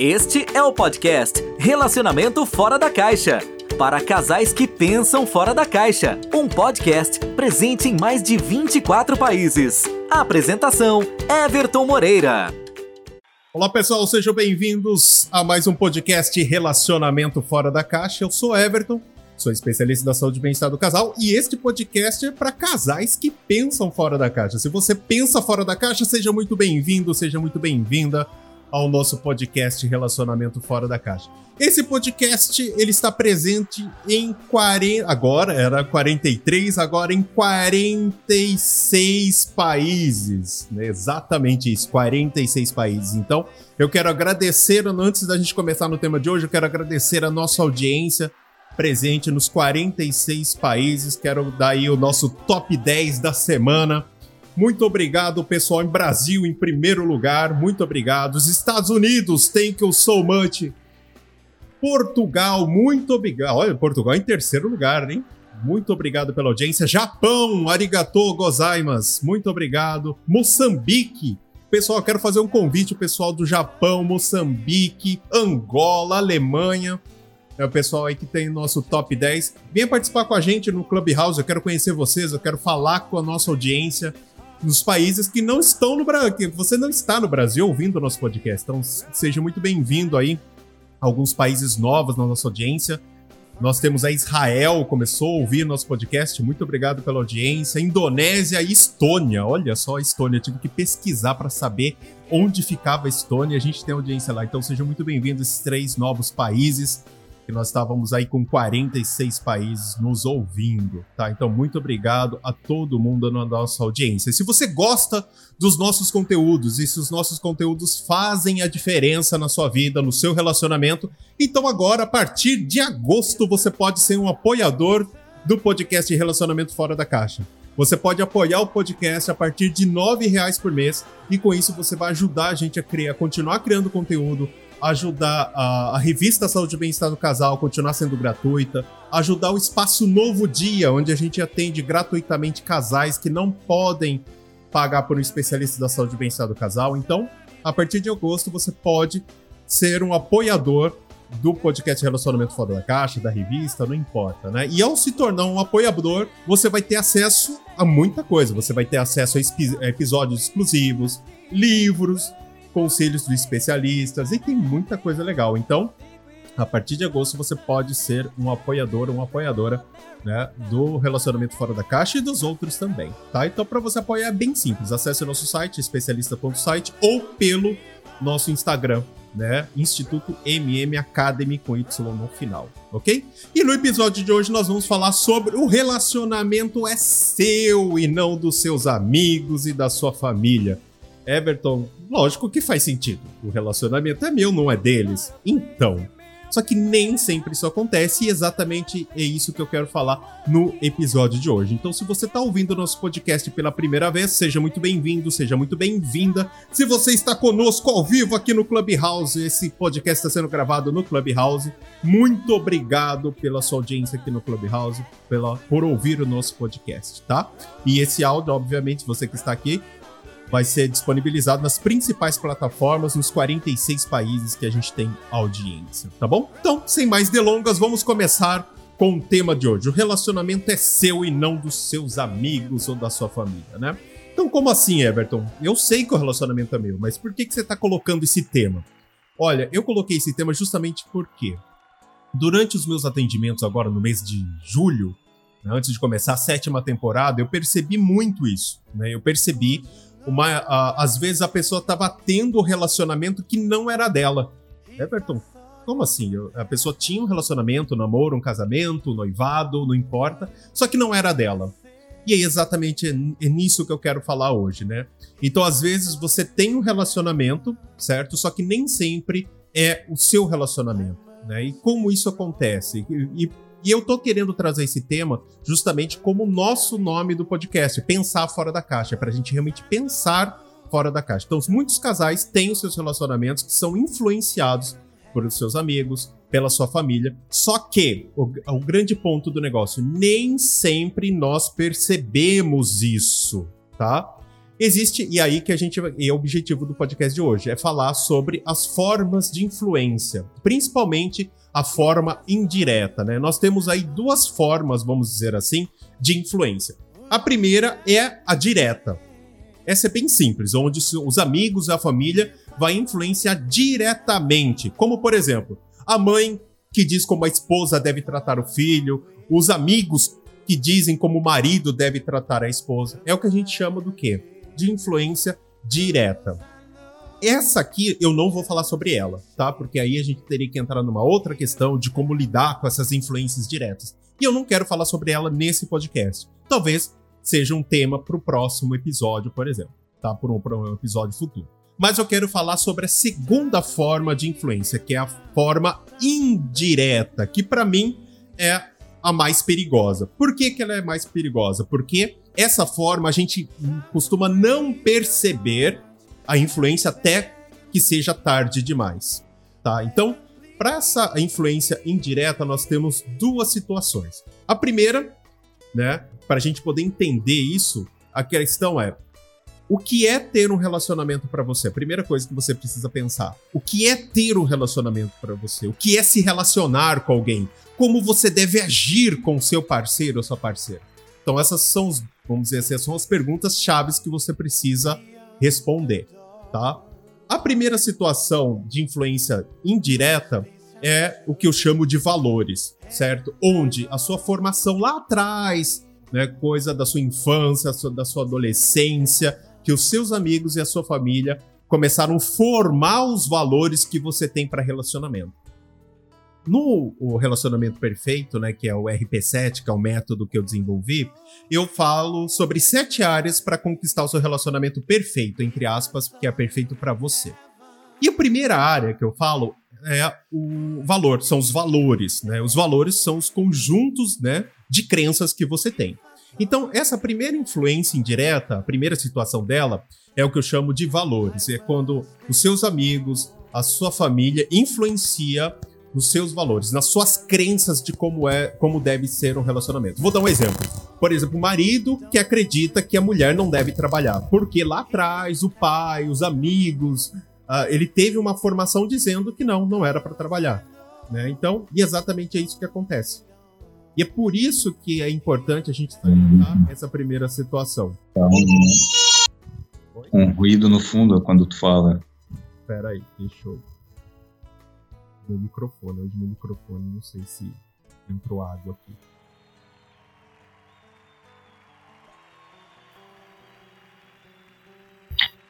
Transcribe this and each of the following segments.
Este é o podcast Relacionamento Fora da Caixa. Para casais que pensam fora da caixa. Um podcast presente em mais de 24 países. Apresentação: Everton Moreira. Olá pessoal, sejam bem-vindos a mais um podcast Relacionamento Fora da Caixa. Eu sou Everton, sou especialista da saúde e bem-estar do casal e este podcast é para casais que pensam fora da caixa. Se você pensa fora da caixa, seja muito bem-vindo, seja muito bem-vinda ao nosso podcast Relacionamento Fora da Caixa. Esse podcast ele está presente em 40, agora era 43, agora em 46 países, né? Exatamente isso, 46 países. Então, eu quero agradecer, antes da gente começar no tema de hoje, eu quero agradecer a nossa audiência presente nos 46 países. Quero dar aí o nosso top 10 da semana muito obrigado, pessoal, em Brasil em primeiro lugar. Muito obrigado. Os Estados Unidos, thank you so much. Portugal, muito obrigado. Olha, Portugal em terceiro lugar, hein? Muito obrigado pela audiência. Japão, arigatou gozaimas. Muito obrigado. Moçambique. Pessoal, quero fazer um convite ao pessoal do Japão, Moçambique, Angola, Alemanha. É o pessoal aí que tem nosso top 10. Venha participar com a gente no Clubhouse. Eu quero conhecer vocês, eu quero falar com a nossa audiência nos países que não estão no Brasil, você não está no Brasil ouvindo o nosso podcast. Então, seja muito bem-vindo aí a alguns países novos na nossa audiência. Nós temos a Israel, começou a ouvir nosso podcast. Muito obrigado pela audiência. Indonésia e Estônia. Olha só a Estônia, tive que pesquisar para saber onde ficava a Estônia. A gente tem audiência lá. Então sejam muito bem-vindos esses três novos países que nós estávamos aí com 46 países nos ouvindo, tá? Então, muito obrigado a todo mundo na nossa audiência. Se você gosta dos nossos conteúdos e se os nossos conteúdos fazem a diferença na sua vida, no seu relacionamento, então agora, a partir de agosto, você pode ser um apoiador do podcast Relacionamento Fora da Caixa. Você pode apoiar o podcast a partir de R$ reais por mês e com isso você vai ajudar a gente a criar, continuar criando conteúdo, ajudar a, a revista Saúde e Bem-Estar do Casal a continuar sendo gratuita, ajudar o Espaço Novo Dia, onde a gente atende gratuitamente casais que não podem pagar por um especialista da saúde e bem-estar do casal. Então, a partir de agosto, você pode ser um apoiador do podcast Relacionamento Fora da Caixa, da revista, não importa, né? E ao se tornar um apoiador, você vai ter acesso a muita coisa. Você vai ter acesso a episódios exclusivos, livros, conselhos dos especialistas e tem muita coisa legal. Então, a partir de agosto você pode ser um apoiador ou uma apoiadora né, do Relacionamento Fora da Caixa e dos outros também, tá? Então, para você apoiar é bem simples. Acesse o nosso site, especialista.site, ou pelo nosso Instagram, né? Instituto MM Academy com Y no final, ok? E no episódio de hoje nós vamos falar sobre o relacionamento é seu e não dos seus amigos e da sua família. Everton, lógico que faz sentido. O relacionamento é meu, não é deles. Então. Só que nem sempre isso acontece e exatamente é isso que eu quero falar no episódio de hoje. Então, se você está ouvindo o nosso podcast pela primeira vez, seja muito bem-vindo, seja muito bem-vinda. Se você está conosco ao vivo aqui no Clubhouse, esse podcast está sendo gravado no Clubhouse. Muito obrigado pela sua audiência aqui no Clubhouse, pela, por ouvir o nosso podcast, tá? E esse áudio, obviamente, você que está aqui, vai ser disponibilizado nas principais plataformas nos 46 países que a gente tem audiência, tá bom? Então, sem mais delongas, vamos começar com o tema de hoje. O relacionamento é seu e não dos seus amigos ou da sua família, né? Então, como assim, Everton? Eu sei que o relacionamento é meu, mas por que, que você está colocando esse tema? Olha, eu coloquei esse tema justamente porque durante os meus atendimentos agora no mês de julho, né, antes de começar a sétima temporada, eu percebi muito isso. Né? Eu percebi uma, a, às vezes a pessoa estava tendo um relacionamento que não era dela. Everton, como assim? A pessoa tinha um relacionamento, um namoro, um casamento, um noivado, não importa, só que não era dela. E é exatamente é nisso que eu quero falar hoje, né? Então, às vezes, você tem um relacionamento, certo? Só que nem sempre é o seu relacionamento, né? E como isso acontece? E, e e eu tô querendo trazer esse tema justamente como nosso nome do podcast, pensar fora da caixa, para a gente realmente pensar fora da caixa. Então, muitos casais têm os seus relacionamentos que são influenciados por seus amigos, pela sua família. Só que o, o grande ponto do negócio, nem sempre nós percebemos isso, tá? Existe, e aí que a gente. E é o objetivo do podcast de hoje, é falar sobre as formas de influência, principalmente a forma indireta, né? Nós temos aí duas formas, vamos dizer assim, de influência. A primeira é a direta. Essa é bem simples, onde os amigos, a família vai influenciar diretamente. Como, por exemplo, a mãe que diz como a esposa deve tratar o filho, os amigos que dizem como o marido deve tratar a esposa. É o que a gente chama do quê? De influência direta. Essa aqui eu não vou falar sobre ela, tá? Porque aí a gente teria que entrar numa outra questão de como lidar com essas influências diretas. E eu não quero falar sobre ela nesse podcast. Talvez seja um tema para o próximo episódio, por exemplo, tá? Por um, um episódio futuro. Mas eu quero falar sobre a segunda forma de influência, que é a forma indireta, que para mim é a mais perigosa. Por que, que ela é mais perigosa? Porque essa forma a gente costuma não perceber a influência até que seja tarde demais, tá? Então, para essa influência indireta, nós temos duas situações. A primeira, né, para a gente poder entender isso, a questão é o que é ter um relacionamento para você? A primeira coisa que você precisa pensar. O que é ter um relacionamento para você? O que é se relacionar com alguém? Como você deve agir com seu parceiro ou sua parceira? Então essas são, vamos dizer assim, são as perguntas chaves que você precisa responder, tá? A primeira situação de influência indireta é o que eu chamo de valores, certo? Onde a sua formação lá atrás, né, coisa da sua infância, da sua adolescência, que os seus amigos e a sua família começaram a formar os valores que você tem para relacionamento. No relacionamento perfeito, né, que é o RP7, que é o método que eu desenvolvi, eu falo sobre sete áreas para conquistar o seu relacionamento perfeito, entre aspas, que é perfeito para você. E a primeira área que eu falo é o valor, são os valores, né? Os valores são os conjuntos, né, de crenças que você tem. Então, essa primeira influência indireta, a primeira situação dela, é o que eu chamo de valores. É quando os seus amigos, a sua família influencia nos seus valores, nas suas crenças de como é, como deve ser um relacionamento. Vou dar um exemplo. Por exemplo, o marido que acredita que a mulher não deve trabalhar, porque lá atrás o pai, os amigos, uh, ele teve uma formação dizendo que não, não era para trabalhar. Né? Então, e exatamente é isso que acontece. E é por isso que é importante a gente salientar uhum. essa primeira situação. Tá um, ruído no fundo quando tu fala. Pera aí, deixa eu. Meu microfone, hoje meu microfone, não sei se entrou água aqui.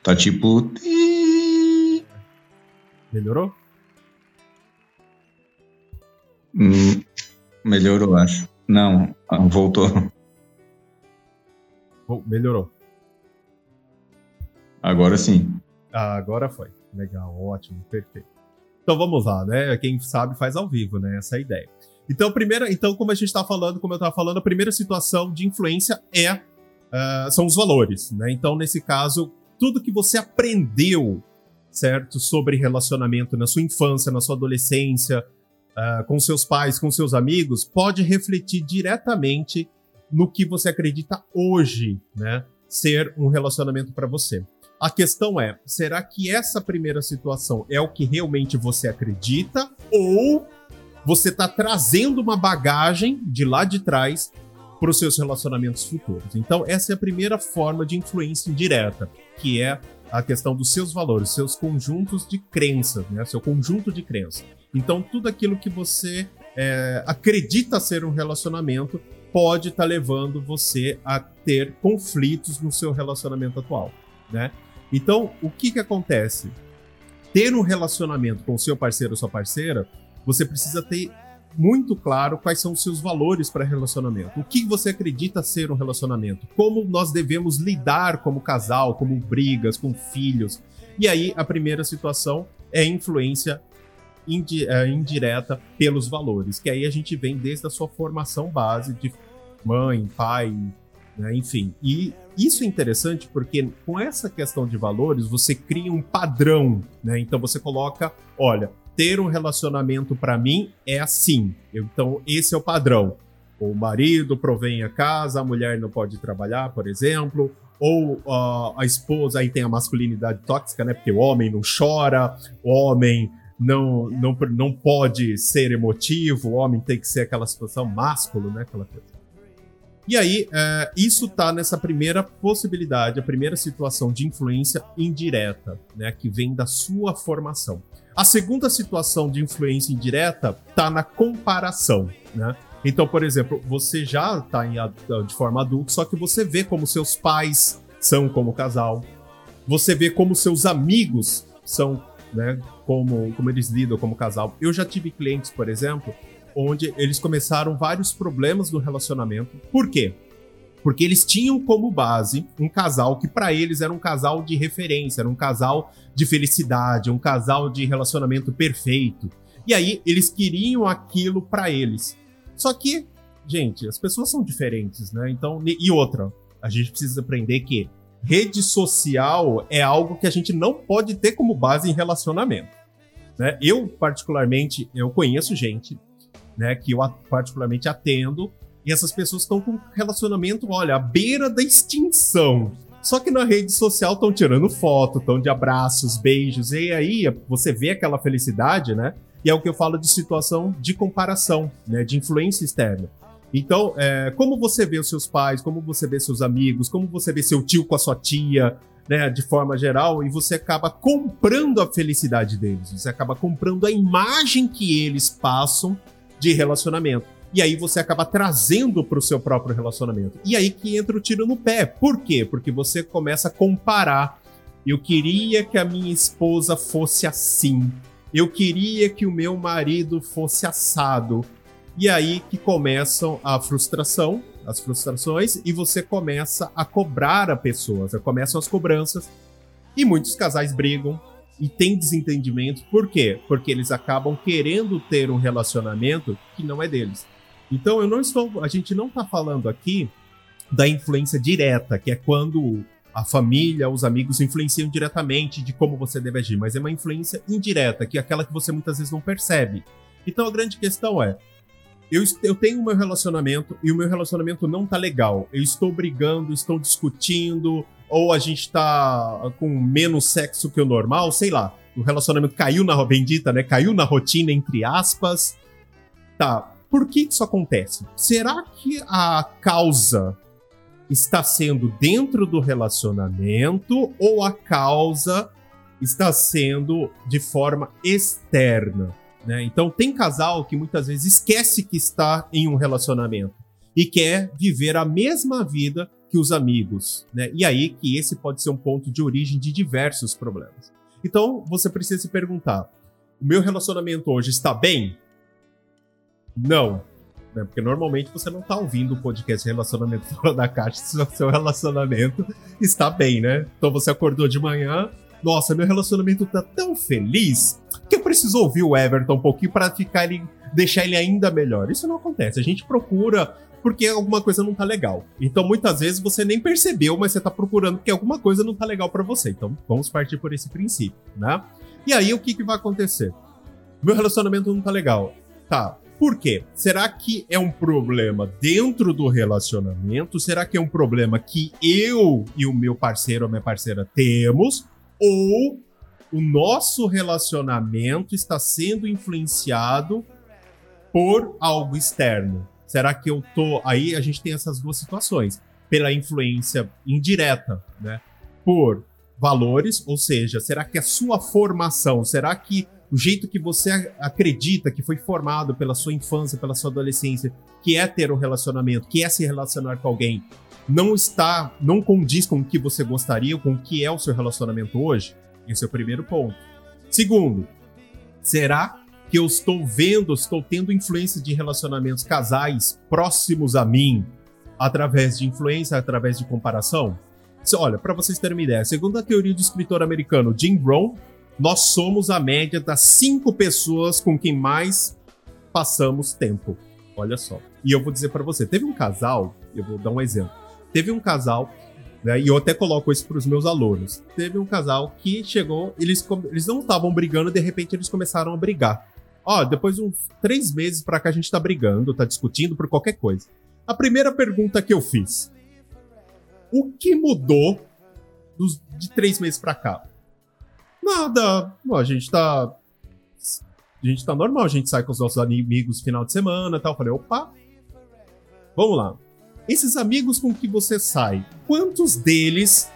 Tá tipo. Melhorou? Hum, Melhorou, acho. Não, voltou. melhorou. Agora sim. Ah, agora foi. Legal, ótimo, perfeito. Então vamos lá, né? Quem sabe faz ao vivo, né? Essa é a ideia. Então, primeira, então como a gente está falando, como eu estava falando, a primeira situação de influência é uh, são os valores, né? Então, nesse caso, tudo que você aprendeu, certo, sobre relacionamento na sua infância, na sua adolescência, uh, com seus pais, com seus amigos, pode refletir diretamente no que você acredita hoje, né? Ser um relacionamento para você. A questão é: será que essa primeira situação é o que realmente você acredita? Ou você está trazendo uma bagagem de lá de trás para os seus relacionamentos futuros? Então, essa é a primeira forma de influência indireta, que é a questão dos seus valores, seus conjuntos de crenças, né? Seu conjunto de crenças. Então, tudo aquilo que você é, acredita ser um relacionamento pode estar tá levando você a ter conflitos no seu relacionamento atual, né? Então, o que que acontece? Ter um relacionamento com o seu parceiro ou sua parceira, você precisa ter muito claro quais são os seus valores para relacionamento. O que você acredita ser um relacionamento? Como nós devemos lidar como casal, como brigas, com filhos. E aí, a primeira situação é influência indi uh, indireta pelos valores, que aí a gente vem desde a sua formação base de mãe, pai, né, enfim. E isso é interessante porque com essa questão de valores você cria um padrão, né? Então você coloca, olha, ter um relacionamento para mim é assim. Então esse é o padrão. O marido provém a casa, a mulher não pode trabalhar, por exemplo. ou uh, a esposa aí tem a masculinidade tóxica, né? Porque o homem não chora, o homem não, não, não pode ser emotivo, o homem tem que ser aquela situação másculo, né? Aquela coisa. E aí, é, isso está nessa primeira possibilidade, a primeira situação de influência indireta, né, que vem da sua formação. A segunda situação de influência indireta está na comparação, né? Então, por exemplo, você já está de forma adulta, só que você vê como seus pais são como casal, você vê como seus amigos são, né, como, como eles lidam como casal. Eu já tive clientes, por exemplo, onde eles começaram vários problemas no relacionamento. Por quê? Porque eles tinham como base um casal que para eles era um casal de referência, era um casal de felicidade, um casal de relacionamento perfeito. E aí eles queriam aquilo para eles. Só que, gente, as pessoas são diferentes, né? Então, e outra, a gente precisa aprender que rede social é algo que a gente não pode ter como base em relacionamento. Né? Eu, particularmente, eu conheço gente né, que eu particularmente atendo, e essas pessoas estão com relacionamento, olha, à beira da extinção. Só que na rede social estão tirando foto, estão de abraços, beijos, e aí você vê aquela felicidade, né? E é o que eu falo de situação de comparação, né? De influência externa. Então, é, como você vê os seus pais, como você vê seus amigos, como você vê seu tio com a sua tia, né, de forma geral, e você acaba comprando a felicidade deles, você acaba comprando a imagem que eles passam de relacionamento. E aí você acaba trazendo para o seu próprio relacionamento. E aí que entra o tiro no pé. Por quê? Porque você começa a comparar. Eu queria que a minha esposa fosse assim. Eu queria que o meu marido fosse assado. E aí que começam a frustração, as frustrações, e você começa a cobrar a pessoas, começam as cobranças. E muitos casais brigam, e tem desentendimento. Por quê? Porque eles acabam querendo ter um relacionamento que não é deles. Então eu não estou, a gente não está falando aqui da influência direta, que é quando a família, os amigos influenciam diretamente de como você deve agir, mas é uma influência indireta, que é aquela que você muitas vezes não percebe. Então a grande questão é: eu, eu tenho o meu relacionamento e o meu relacionamento não tá legal. Eu estou brigando, estou discutindo, ou a gente tá com menos sexo que o normal, sei lá. O relacionamento caiu na bendita, né? Caiu na rotina, entre aspas. Tá. Por que isso acontece? Será que a causa está sendo dentro do relacionamento ou a causa está sendo de forma externa? Né? Então, tem casal que muitas vezes esquece que está em um relacionamento e quer viver a mesma vida que os amigos. Né? E aí que esse pode ser um ponto de origem de diversos problemas. Então, você precisa se perguntar: o meu relacionamento hoje está bem? Não. Né? Porque normalmente você não está ouvindo o podcast Relacionamento Fora da Caixa se o seu relacionamento está bem, né? Então você acordou de manhã, nossa, meu relacionamento tá tão feliz que eu preciso ouvir o Everton um pouquinho para ficar ele, deixar ele ainda melhor. Isso não acontece. A gente procura porque alguma coisa não tá legal. Então muitas vezes você nem percebeu, mas você tá procurando porque alguma coisa não tá legal para você. Então vamos partir por esse princípio, né? E aí o que que vai acontecer? Meu relacionamento não tá legal. Tá. Por quê? Será que é um problema dentro do relacionamento? Será que é um problema que eu e o meu parceiro ou minha parceira temos? Ou o nosso relacionamento está sendo influenciado por algo externo? Será que eu tô. Aí a gente tem essas duas situações. Pela influência indireta, né? Por valores, ou seja, será que a sua formação, será que o jeito que você acredita que foi formado pela sua infância, pela sua adolescência, que é ter um relacionamento, que é se relacionar com alguém, não está, não condiz com o que você gostaria, com o que é o seu relacionamento hoje? Esse é o primeiro ponto. Segundo, será que eu estou vendo, estou tendo influência de relacionamentos casais próximos a mim através de influência, através de comparação? Olha, para vocês terem uma ideia, segundo a teoria do escritor americano Jim Brown, nós somos a média das cinco pessoas com quem mais passamos tempo. Olha só. E eu vou dizer para você, teve um casal, eu vou dar um exemplo. Teve um casal né? E eu até coloco isso para os meus alunos. Teve um casal que chegou, eles, eles não estavam brigando, de repente eles começaram a brigar. Ó, depois de uns três meses para cá a gente tá brigando, tá discutindo por qualquer coisa. A primeira pergunta que eu fiz: O que mudou dos, de três meses pra cá? Nada. a gente tá. A gente tá normal, a gente sai com os nossos amigos final de semana e tal. Eu falei, opa, vamos lá. Esses amigos com que você sai, quantos deles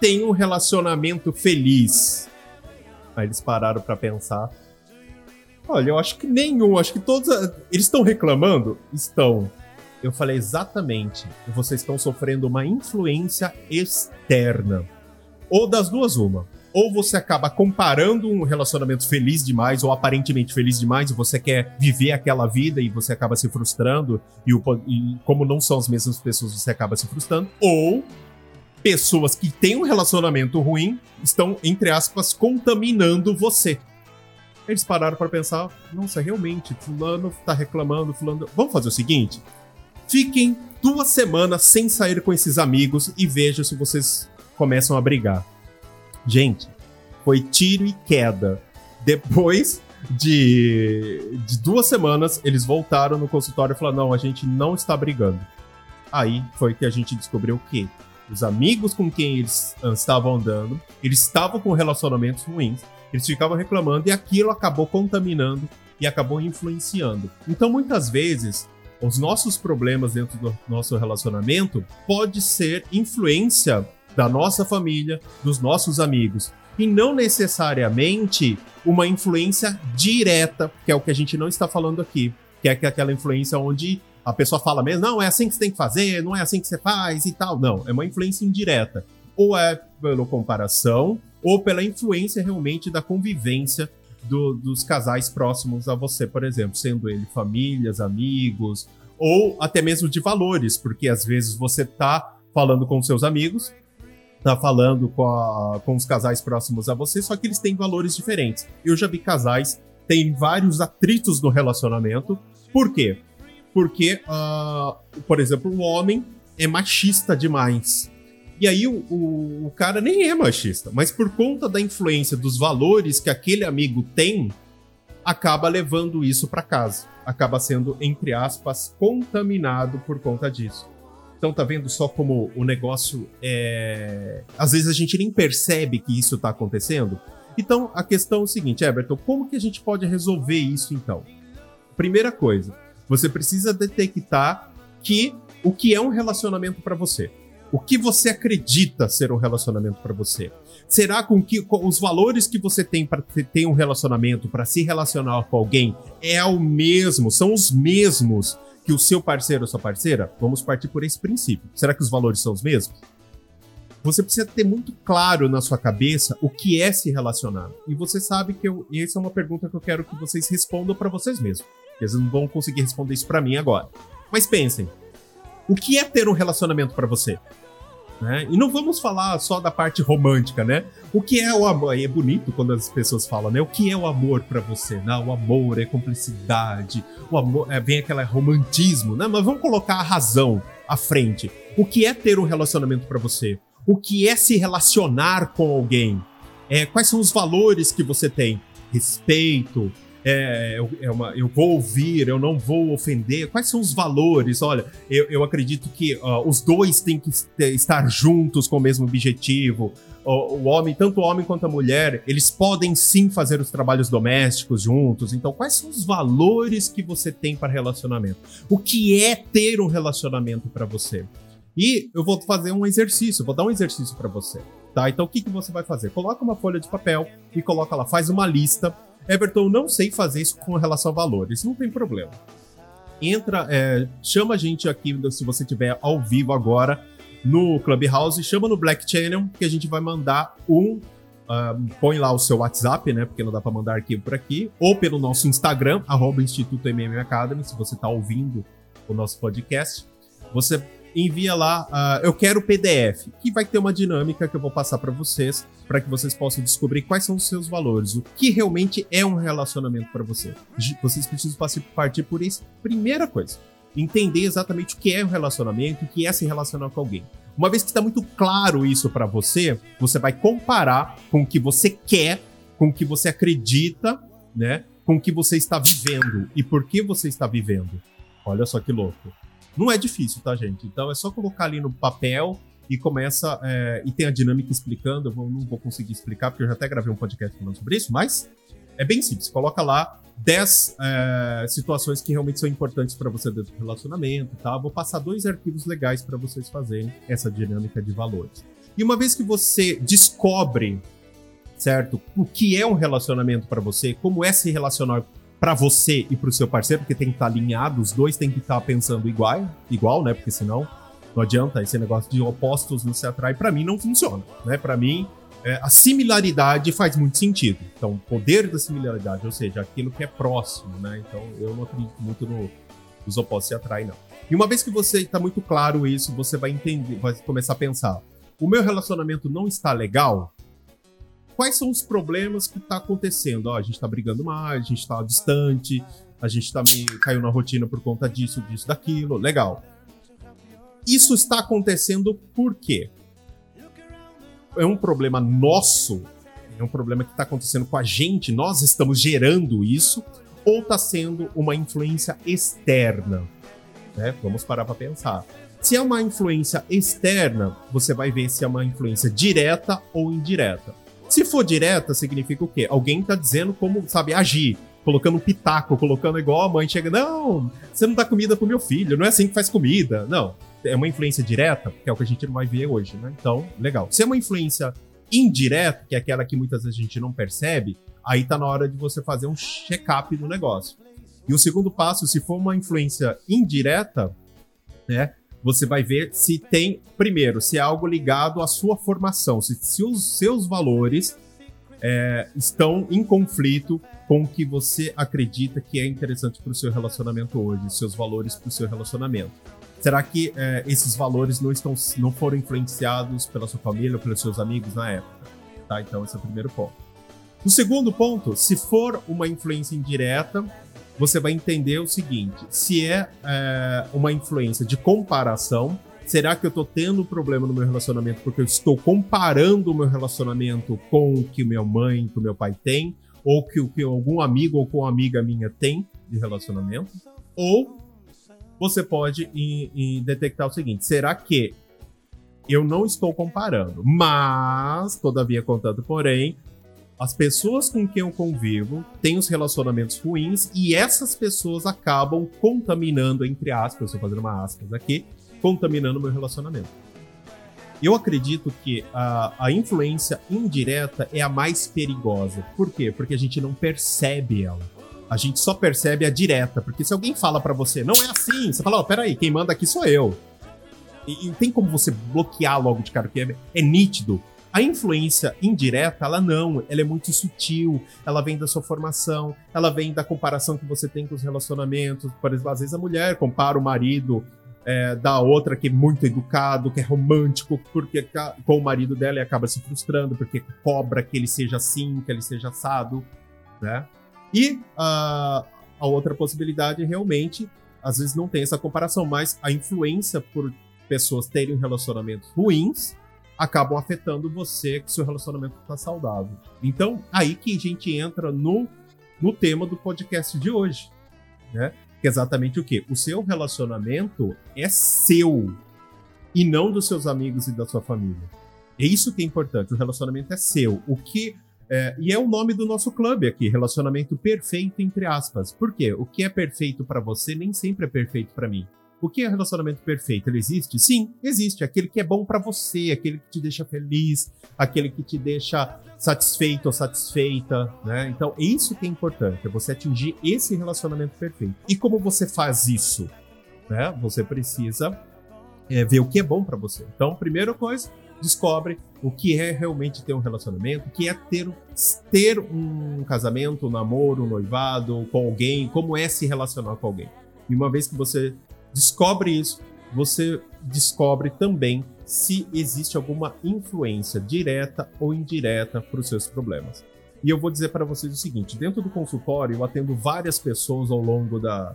têm um relacionamento feliz? Aí eles pararam para pensar. Olha, eu acho que nenhum, acho que todos. Eles estão reclamando? Estão. Eu falei exatamente. Vocês estão sofrendo uma influência externa. Ou das duas, uma. Ou você acaba comparando um relacionamento feliz demais, ou aparentemente feliz demais, e você quer viver aquela vida e você acaba se frustrando, e, o, e como não são as mesmas pessoas, você acaba se frustrando. Ou pessoas que têm um relacionamento ruim estão, entre aspas, contaminando você. Eles pararam para pensar: nossa, realmente, Fulano tá reclamando, Fulano. Vamos fazer o seguinte: fiquem duas semanas sem sair com esses amigos e vejam se vocês começam a brigar. Gente, foi tiro e queda. Depois de, de duas semanas, eles voltaram no consultório e falaram: não, a gente não está brigando. Aí foi que a gente descobriu o quê? os amigos com quem eles ah, estavam andando, eles estavam com relacionamentos ruins, eles ficavam reclamando e aquilo acabou contaminando e acabou influenciando. Então, muitas vezes, os nossos problemas dentro do nosso relacionamento pode ser influência da nossa família, dos nossos amigos, e não necessariamente uma influência direta, que é o que a gente não está falando aqui, que é aquela influência onde a pessoa fala mesmo, não, é assim que você tem que fazer, não é assim que você faz e tal. Não, é uma influência indireta. Ou é pela comparação, ou pela influência realmente da convivência do, dos casais próximos a você, por exemplo, sendo ele famílias, amigos, ou até mesmo de valores, porque às vezes você tá falando com seus amigos, tá falando com, a, com os casais próximos a você, só que eles têm valores diferentes. Eu já vi casais têm vários atritos no relacionamento. Por quê? porque, uh, por exemplo, o homem é machista demais. E aí o, o, o, cara nem é machista, mas por conta da influência dos valores que aquele amigo tem, acaba levando isso para casa. Acaba sendo, entre aspas, contaminado por conta disso. Então tá vendo só como o negócio é. Às vezes a gente nem percebe que isso tá acontecendo. Então a questão é o seguinte, Everton, como que a gente pode resolver isso então? Primeira coisa, você precisa detectar que o que é um relacionamento para você. O que você acredita ser um relacionamento para você? Será com que com os valores que você tem para ter um relacionamento, para se relacionar com alguém, é o mesmo, são os mesmos que o seu parceiro ou sua parceira? Vamos partir por esse princípio. Será que os valores são os mesmos? Você precisa ter muito claro na sua cabeça o que é se relacionar. E você sabe que eu, essa é uma pergunta que eu quero que vocês respondam para vocês mesmos. Eles não vão conseguir responder isso para mim agora. Mas pensem, o que é ter um relacionamento para você? Né? E não vamos falar só da parte romântica, né? O que é o amor? É bonito quando as pessoas falam, né? O que é o amor para você? Não, o amor é cumplicidade, o amor é, vem aquele romantismo, né? Mas vamos colocar a razão à frente. O que é ter um relacionamento para você? O que é se relacionar com alguém? É, quais são os valores que você tem? Respeito, é, é uma, eu vou ouvir, eu não vou ofender? Quais são os valores? Olha, eu, eu acredito que uh, os dois têm que estar juntos com o mesmo objetivo. O, o, homem, tanto o homem quanto a mulher, eles podem sim fazer os trabalhos domésticos juntos. Então, quais são os valores que você tem para relacionamento? O que é ter um relacionamento para você? E eu vou fazer um exercício, vou dar um exercício para você, tá? Então, o que, que você vai fazer? Coloca uma folha de papel e coloca lá, faz uma lista Everton, não sei fazer isso com relação a valores, não tem problema. Entra, é, chama a gente aqui, se você tiver ao vivo agora, no Clubhouse, chama no Black Channel, que a gente vai mandar um. Uh, põe lá o seu WhatsApp, né? Porque não dá para mandar arquivo por aqui, ou pelo nosso Instagram, arroba Instituto MM Academy, se você está ouvindo o nosso podcast. Você envia lá, uh, eu quero PDF, que vai ter uma dinâmica que eu vou passar para vocês, para que vocês possam descobrir quais são os seus valores, o que realmente é um relacionamento para você. Vocês precisam partir por isso. Primeira coisa, entender exatamente o que é um relacionamento, o que é se relacionar com alguém. Uma vez que está muito claro isso para você, você vai comparar com o que você quer, com o que você acredita, né? Com o que você está vivendo e por que você está vivendo. Olha só que louco. Não é difícil, tá, gente? Então é só colocar ali no papel e começa. É, e tem a dinâmica explicando. Eu não vou conseguir explicar, porque eu já até gravei um podcast falando sobre isso, mas é bem simples. Coloca lá 10 é, situações que realmente são importantes para você dentro do relacionamento, tá? Vou passar dois arquivos legais para vocês fazerem essa dinâmica de valores. E uma vez que você descobre, certo, o que é um relacionamento para você, como é se relacionar para você e para o seu parceiro, porque tem que estar tá alinhado, os dois têm que estar tá pensando igual, igual, né? Porque senão não adianta esse negócio de opostos não se atrai. Para mim não funciona, né? Para mim é, a similaridade faz muito sentido. Então, o poder da similaridade, ou seja, aquilo que é próximo, né? Então, eu não acredito muito no, nos opostos se atraem, não. E uma vez que você está muito claro isso, você vai entender, vai começar a pensar: o meu relacionamento não está legal? Quais são os problemas que está acontecendo? Ó, a gente está brigando mais, a gente está distante, a gente tá caiu na rotina por conta disso, disso, daquilo. Legal. Isso está acontecendo por quê? é um problema nosso, é um problema que está acontecendo com a gente, nós estamos gerando isso, ou está sendo uma influência externa? Né? Vamos parar para pensar. Se é uma influência externa, você vai ver se é uma influência direta ou indireta. Se for direta, significa o quê? Alguém está dizendo como, sabe, agir, colocando um pitaco, colocando igual a mãe chega, não, você não dá comida pro meu filho, não é assim que faz comida. Não é uma influência direta, que é o que a gente não vai ver hoje, né? Então, legal. Se é uma influência indireta, que é aquela que muitas vezes a gente não percebe, aí tá na hora de você fazer um check-up do negócio. E o segundo passo, se for uma influência indireta, né? Você vai ver se tem, primeiro, se é algo ligado à sua formação, se, se os seus valores é, estão em conflito com o que você acredita que é interessante para o seu relacionamento hoje, seus valores para o seu relacionamento. Será que é, esses valores não, estão, não foram influenciados pela sua família ou pelos seus amigos na época? Tá? Então, esse é o primeiro ponto. O segundo ponto, se for uma influência indireta, você vai entender o seguinte: se é, é uma influência de comparação, será que eu estou tendo problema no meu relacionamento porque eu estou comparando o meu relacionamento com o que minha mãe, que meu pai tem, ou que que algum amigo ou com amiga minha tem de relacionamento? Ou você pode in, in detectar o seguinte: será que eu não estou comparando, mas, todavia, contanto, porém, as pessoas com quem eu convivo têm os relacionamentos ruins e essas pessoas acabam contaminando, entre aspas, estou fazendo uma aspas aqui, contaminando meu relacionamento. Eu acredito que a, a influência indireta é a mais perigosa. Por quê? Porque a gente não percebe ela. A gente só percebe a direta, porque se alguém fala para você, não é assim, você fala, ó, oh, peraí, quem manda aqui sou eu. E, e, tem como você bloquear logo de cara, porque é, é nítido. A influência indireta, ela não, ela é muito sutil, ela vem da sua formação, ela vem da comparação que você tem com os relacionamentos. Por exemplo, às vezes a mulher compara o marido é, da outra que é muito educado, que é romântico, porque com o marido dela e acaba se frustrando, porque cobra que ele seja assim, que ele seja assado, né? E a, a outra possibilidade realmente, às vezes não tem essa comparação, mas a influência por pessoas terem relacionamentos ruins acabam afetando você que seu relacionamento está saudável. Então, aí que a gente entra no, no tema do podcast de hoje, né? Que é exatamente o quê? O seu relacionamento é seu e não dos seus amigos e da sua família. É isso que é importante. O relacionamento é seu. O que é, e é o nome do nosso clube aqui, relacionamento perfeito entre aspas. Por quê? O que é perfeito para você nem sempre é perfeito para mim. O que é relacionamento perfeito? Ele existe? Sim, existe. Aquele que é bom para você, aquele que te deixa feliz, aquele que te deixa satisfeito ou satisfeita, né? Então, é isso que é importante, é você atingir esse relacionamento perfeito. E como você faz isso? Né? Você precisa é, ver o que é bom para você. Então, primeira coisa, descobre o que é realmente ter um relacionamento, o que é ter, ter um casamento, um namoro, um noivado com alguém, como é se relacionar com alguém. E uma vez que você descobre isso, você descobre também se existe alguma influência direta ou indireta para os seus problemas. E eu vou dizer para vocês o seguinte: dentro do consultório, eu atendo várias pessoas ao longo da,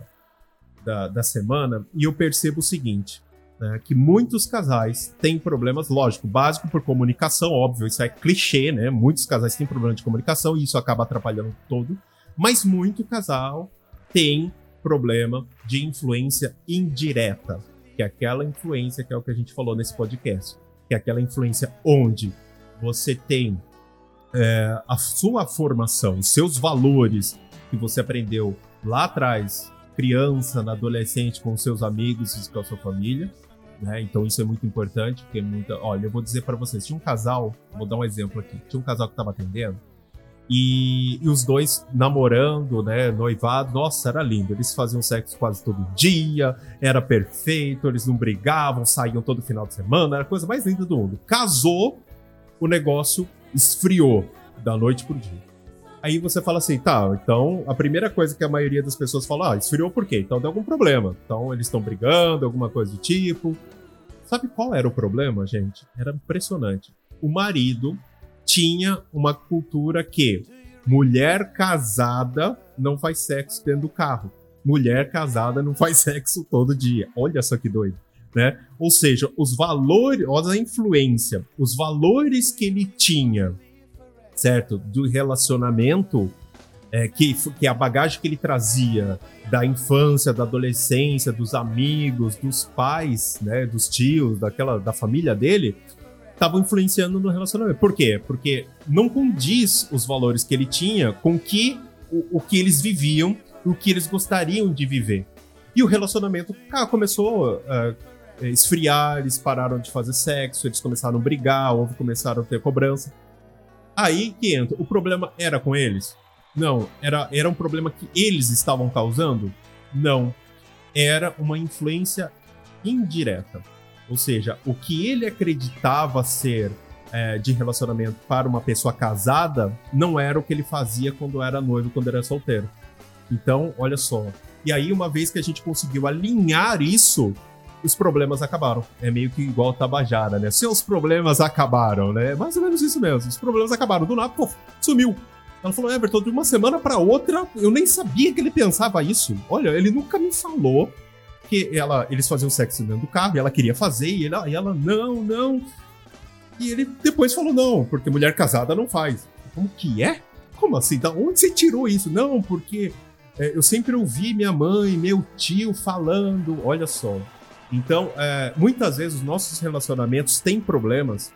da, da semana e eu percebo o seguinte: né, que muitos casais têm problemas, lógico, básico por comunicação, óbvio, isso é clichê, né? Muitos casais têm problema de comunicação e isso acaba atrapalhando todo, mas muito casal tem problema de influência indireta, que é aquela influência que é o que a gente falou nesse podcast. que é aquela influência onde você tem é, a sua formação, os seus valores que você aprendeu lá atrás, criança, na adolescente, com seus amigos e com a sua família. Né? Então isso é muito importante, porque muita. Olha, eu vou dizer para vocês, tinha um casal, vou dar um exemplo aqui, tinha um casal que estava atendendo e, e, os dois namorando, né, noivado, nossa, era lindo. Eles faziam sexo quase todo dia, era perfeito, eles não brigavam, saíam todo final de semana, era a coisa mais linda do mundo. Casou, o negócio esfriou da noite pro dia. Aí você fala assim, tá, então a primeira coisa que a maioria das pessoas fala, ah, esfriou por quê? Então deu algum problema. Então eles estão brigando, alguma coisa do tipo. Sabe qual era o problema, gente? Era impressionante. O marido tinha uma cultura que mulher casada não faz sexo dentro do carro. Mulher casada não faz sexo todo dia. Olha só que doido. Né? Ou seja, os valores, olha a influência, os valores que ele tinha, certo? Do relacionamento, é, que, que a bagagem que ele trazia da infância, da adolescência, dos amigos, dos pais, né? Dos tios, daquela, da família dele, estavam influenciando no relacionamento. Por quê? Porque não condiz os valores que ele tinha com que o, o que eles viviam, o que eles gostariam de viver. E o relacionamento ah, começou a uh, esfriar, eles pararam de fazer sexo, eles começaram a brigar, ou começaram a ter cobrança. Aí que entra. O problema era com eles? Não. Era, era um problema que eles estavam causando? Não. Era uma influência indireta. Ou seja, o que ele acreditava ser é, de relacionamento para uma pessoa casada não era o que ele fazia quando era noivo, quando era solteiro. Então, olha só. E aí, uma vez que a gente conseguiu alinhar isso, os problemas acabaram. É meio que igual Tabajara, né? Seus problemas acabaram, né? Mais ou menos isso mesmo. Os problemas acabaram. Do nada, pô, sumiu. Ela falou, Everton, de uma semana para outra, eu nem sabia que ele pensava isso. Olha, ele nunca me falou porque ela, eles faziam sexo dentro do carro e ela queria fazer, e, ela, e ela, não, não. E ele depois falou, não, porque mulher casada não faz. Como que é? Como assim? Da onde você tirou isso? Não, porque é, eu sempre ouvi minha mãe, meu tio falando, olha só. Então, é, muitas vezes os nossos relacionamentos têm problemas,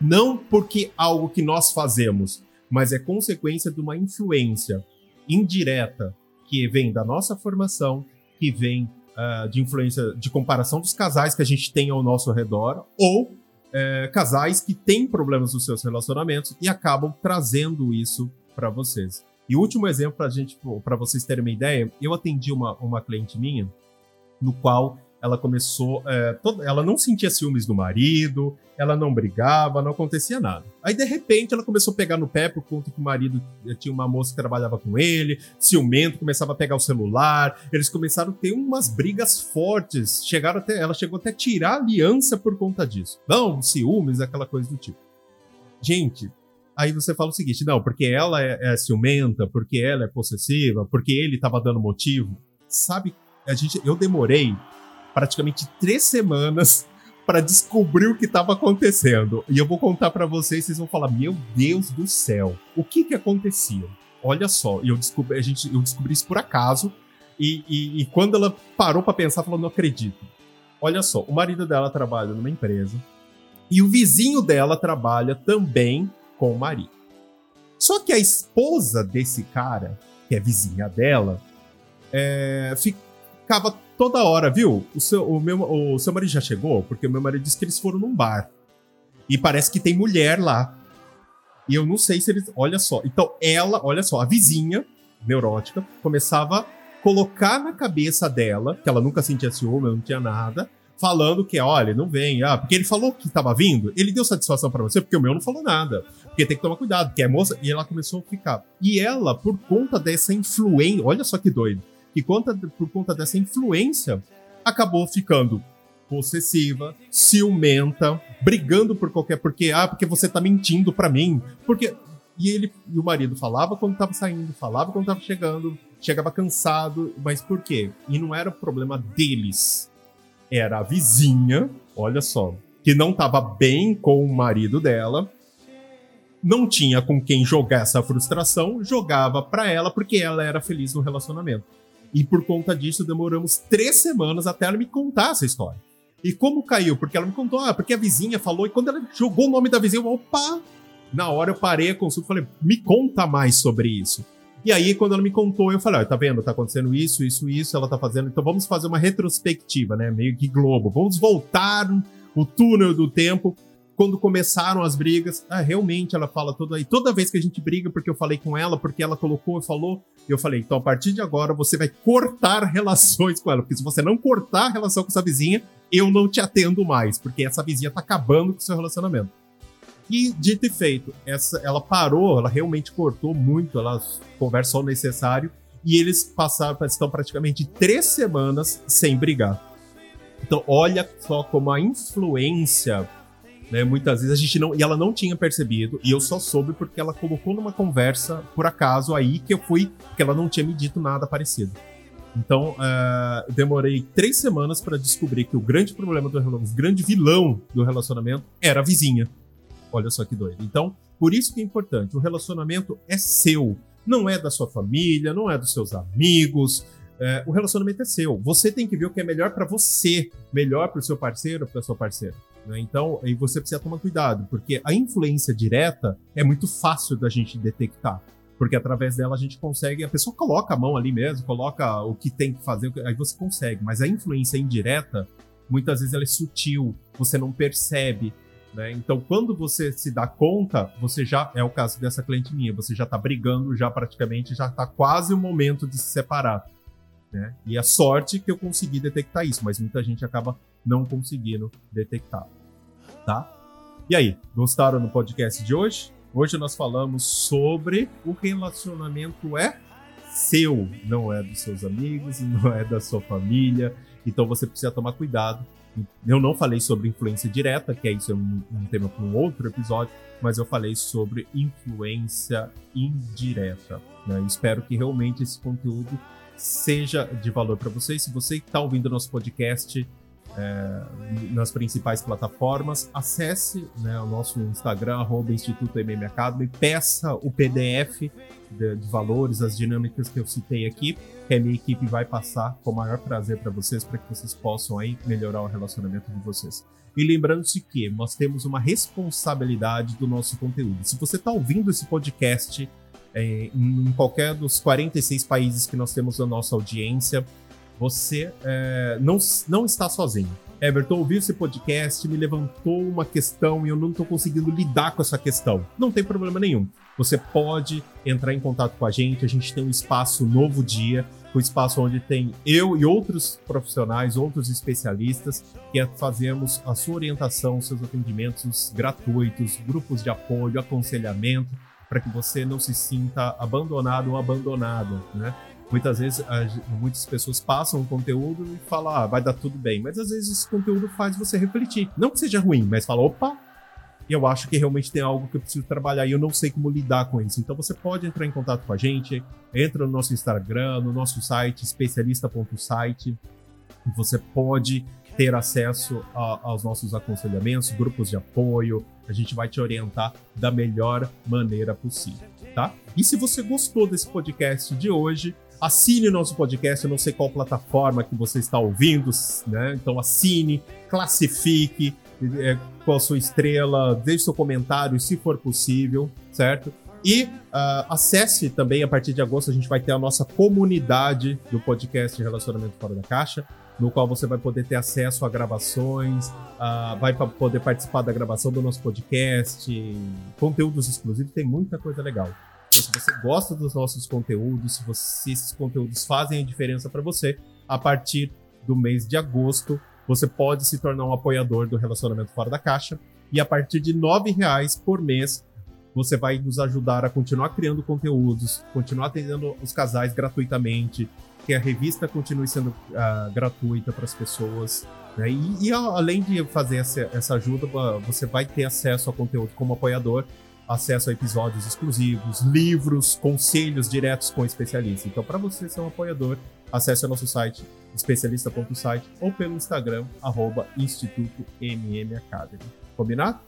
não porque algo que nós fazemos, mas é consequência de uma influência indireta que vem da nossa formação, que vem uh, de influência, de comparação dos casais que a gente tem ao nosso redor, ou uh, casais que têm problemas nos seus relacionamentos e acabam trazendo isso para vocês. E último exemplo para gente, para vocês terem uma ideia, eu atendi uma, uma cliente minha, no qual ela começou. É, toda, ela não sentia ciúmes do marido, ela não brigava, não acontecia nada. Aí, de repente, ela começou a pegar no pé por conta que o marido eh, tinha uma moça que trabalhava com ele, ciumento, começava a pegar o celular, eles começaram a ter umas brigas fortes. Chegaram até. Ela chegou até a tirar a aliança por conta disso. Não, ciúmes, aquela coisa do tipo. Gente, aí você fala o seguinte: não, porque ela é, é ciumenta, porque ela é possessiva, porque ele estava dando motivo. Sabe, a gente, eu demorei praticamente três semanas para descobrir o que estava acontecendo. E eu vou contar para vocês, vocês vão falar: Meu Deus do céu, o que que acontecia? Olha só, eu descobri, a gente, eu descobri isso por acaso. E, e, e quando ela parou para pensar, falou: Não acredito. Olha só, o marido dela trabalha numa empresa e o vizinho dela trabalha também com o marido. Só que a esposa desse cara, que é vizinha dela, é, ficava toda hora, viu? O seu, o, meu, o seu marido já chegou? Porque o meu marido disse que eles foram num bar. E parece que tem mulher lá. E eu não sei se eles. Olha só. Então, ela, olha só, a vizinha neurótica começava a colocar na cabeça dela, que ela nunca sentia ciúme, não tinha nada, falando que, olha, não vem. Ah, porque ele falou que estava vindo, ele deu satisfação para você, porque o meu não falou nada. Porque tem que tomar cuidado, porque é moça. E ela começou a ficar. E ela, por conta dessa influência, olha só que doido que conta, por conta dessa influência acabou ficando possessiva, ciumenta, brigando por qualquer porque ah, porque você tá mentindo para mim, porque e ele e o marido falava quando tava saindo, falava quando tava chegando, chegava cansado, mas por quê? E não era o problema deles. Era a vizinha, olha só, que não tava bem com o marido dela, não tinha com quem jogar essa frustração, jogava para ela porque ela era feliz no relacionamento. E por conta disso, demoramos três semanas até ela me contar essa história. E como caiu? Porque ela me contou, ah, porque a vizinha falou, e quando ela jogou o nome da vizinha, eu, opa! Na hora eu parei a consulta e falei, me conta mais sobre isso. E aí, quando ela me contou, eu falei, ó, tá vendo, tá acontecendo isso, isso, isso, ela tá fazendo, então vamos fazer uma retrospectiva, né? Meio que Globo. Vamos voltar o túnel do tempo quando começaram as brigas, ah, realmente ela fala toda aí. Toda vez que a gente briga, porque eu falei com ela, porque ela colocou e falou, eu falei, então a partir de agora você vai cortar relações com ela, porque se você não cortar a relação com essa vizinha, eu não te atendo mais, porque essa vizinha tá acabando com o seu relacionamento. E dito e feito, essa, ela parou, ela realmente cortou muito, ela conversou o necessário, e eles passaram, estão praticamente três semanas sem brigar. Então, olha só como a influência né? Muitas vezes a gente não. E ela não tinha percebido, e eu só soube porque ela colocou numa conversa, por acaso, aí que eu fui, porque ela não tinha me dito nada parecido. Então, uh, demorei três semanas para descobrir que o grande problema do relacionamento, o grande vilão do relacionamento era a vizinha. Olha só que doido. Então, por isso que é importante, o relacionamento é seu, não é da sua família, não é dos seus amigos. É, o relacionamento é seu. Você tem que ver o que é melhor para você, melhor para o seu parceiro, para sua parceira. Né? Então, aí você precisa tomar cuidado, porque a influência direta é muito fácil da gente detectar. Porque através dela a gente consegue, a pessoa coloca a mão ali mesmo, coloca o que tem que fazer, aí você consegue. Mas a influência indireta, muitas vezes ela é sutil, você não percebe. Né? Então, quando você se dá conta, você já é o caso dessa cliente minha, você já tá brigando, já praticamente, já tá quase o momento de se separar. Né? E a sorte que eu consegui detectar isso, mas muita gente acaba não conseguindo detectar. Tá? E aí, gostaram do podcast de hoje? Hoje nós falamos sobre o relacionamento é seu, não é dos seus amigos, não é da sua família. Então você precisa tomar cuidado. Eu não falei sobre influência direta, que é isso é um, um tema para um outro episódio, mas eu falei sobre influência indireta. Né? Espero que realmente esse conteúdo seja de valor para vocês. Se você está ouvindo nosso podcast é, nas principais plataformas, acesse né, o nosso Instagram, arroba Instituto MM Academy, peça o PDF de, de, valores, as dinâmicas que eu citei aqui, que a minha equipe vai passar com o maior prazer para vocês, para que vocês possam aí melhorar o relacionamento de vocês. E lembrando-se que nós temos uma responsabilidade do nosso conteúdo. Se você está ouvindo esse podcast é, em qualquer dos 46 países que nós temos na nossa audiência, você é, não, não está sozinho. Everton, ouviu esse podcast, me levantou uma questão e eu não estou conseguindo lidar com essa questão. Não tem problema nenhum. Você pode entrar em contato com a gente, a gente tem um espaço Novo Dia, um espaço onde tem eu e outros profissionais, outros especialistas, que fazemos a sua orientação, seus atendimentos gratuitos, grupos de apoio, aconselhamento, para que você não se sinta abandonado ou abandonada, né? Muitas vezes, muitas pessoas passam um conteúdo e falam, ah, vai dar tudo bem. Mas às vezes esse conteúdo faz você refletir. Não que seja ruim, mas fala, opa, eu acho que realmente tem algo que eu preciso trabalhar e eu não sei como lidar com isso. Então você pode entrar em contato com a gente, entra no nosso Instagram, no nosso site, especialista.site, e você pode ter acesso a, aos nossos aconselhamentos, grupos de apoio. A gente vai te orientar da melhor maneira possível, tá? E se você gostou desse podcast de hoje, assine o nosso podcast. Eu não sei qual plataforma que você está ouvindo, né? Então assine, classifique é, com a sua estrela, deixe seu comentário se for possível, certo? E uh, acesse também, a partir de agosto, a gente vai ter a nossa comunidade do podcast Relacionamento Fora da Caixa no qual você vai poder ter acesso a gravações, uh, vai poder participar da gravação do nosso podcast, conteúdos exclusivos, tem muita coisa legal. Então, se você gosta dos nossos conteúdos, se, você, se esses conteúdos fazem a diferença para você, a partir do mês de agosto, você pode se tornar um apoiador do Relacionamento Fora da Caixa. E a partir de R$ reais por mês, você vai nos ajudar a continuar criando conteúdos, continuar atendendo os casais gratuitamente, que a revista continue sendo uh, gratuita para as pessoas. Né? E, e, além de fazer essa, essa ajuda, você vai ter acesso a conteúdo como apoiador, acesso a episódios exclusivos, livros, conselhos diretos com especialistas. Então, para você ser um apoiador, acesse o nosso site especialista.site ou pelo Instagram, arroba Instituto MM Academy. Combinado?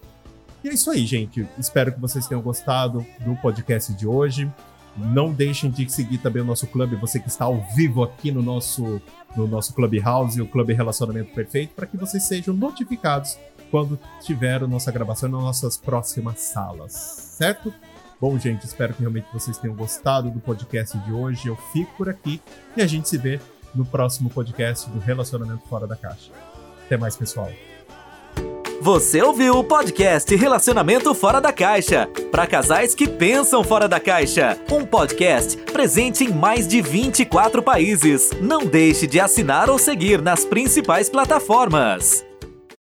E é isso aí, gente. Espero que vocês tenham gostado do podcast de hoje. Não deixem de seguir também o nosso clube, você que está ao vivo aqui no nosso, no nosso Clubhouse, o Clube Relacionamento Perfeito, para que vocês sejam notificados quando tiver a nossa gravação nas nossas próximas salas, certo? Bom, gente, espero que realmente vocês tenham gostado do podcast de hoje. Eu fico por aqui e a gente se vê no próximo podcast do Relacionamento Fora da Caixa. Até mais, pessoal. Você ouviu o podcast Relacionamento Fora da Caixa para casais que pensam fora da caixa. Um podcast presente em mais de 24 países. Não deixe de assinar ou seguir nas principais plataformas.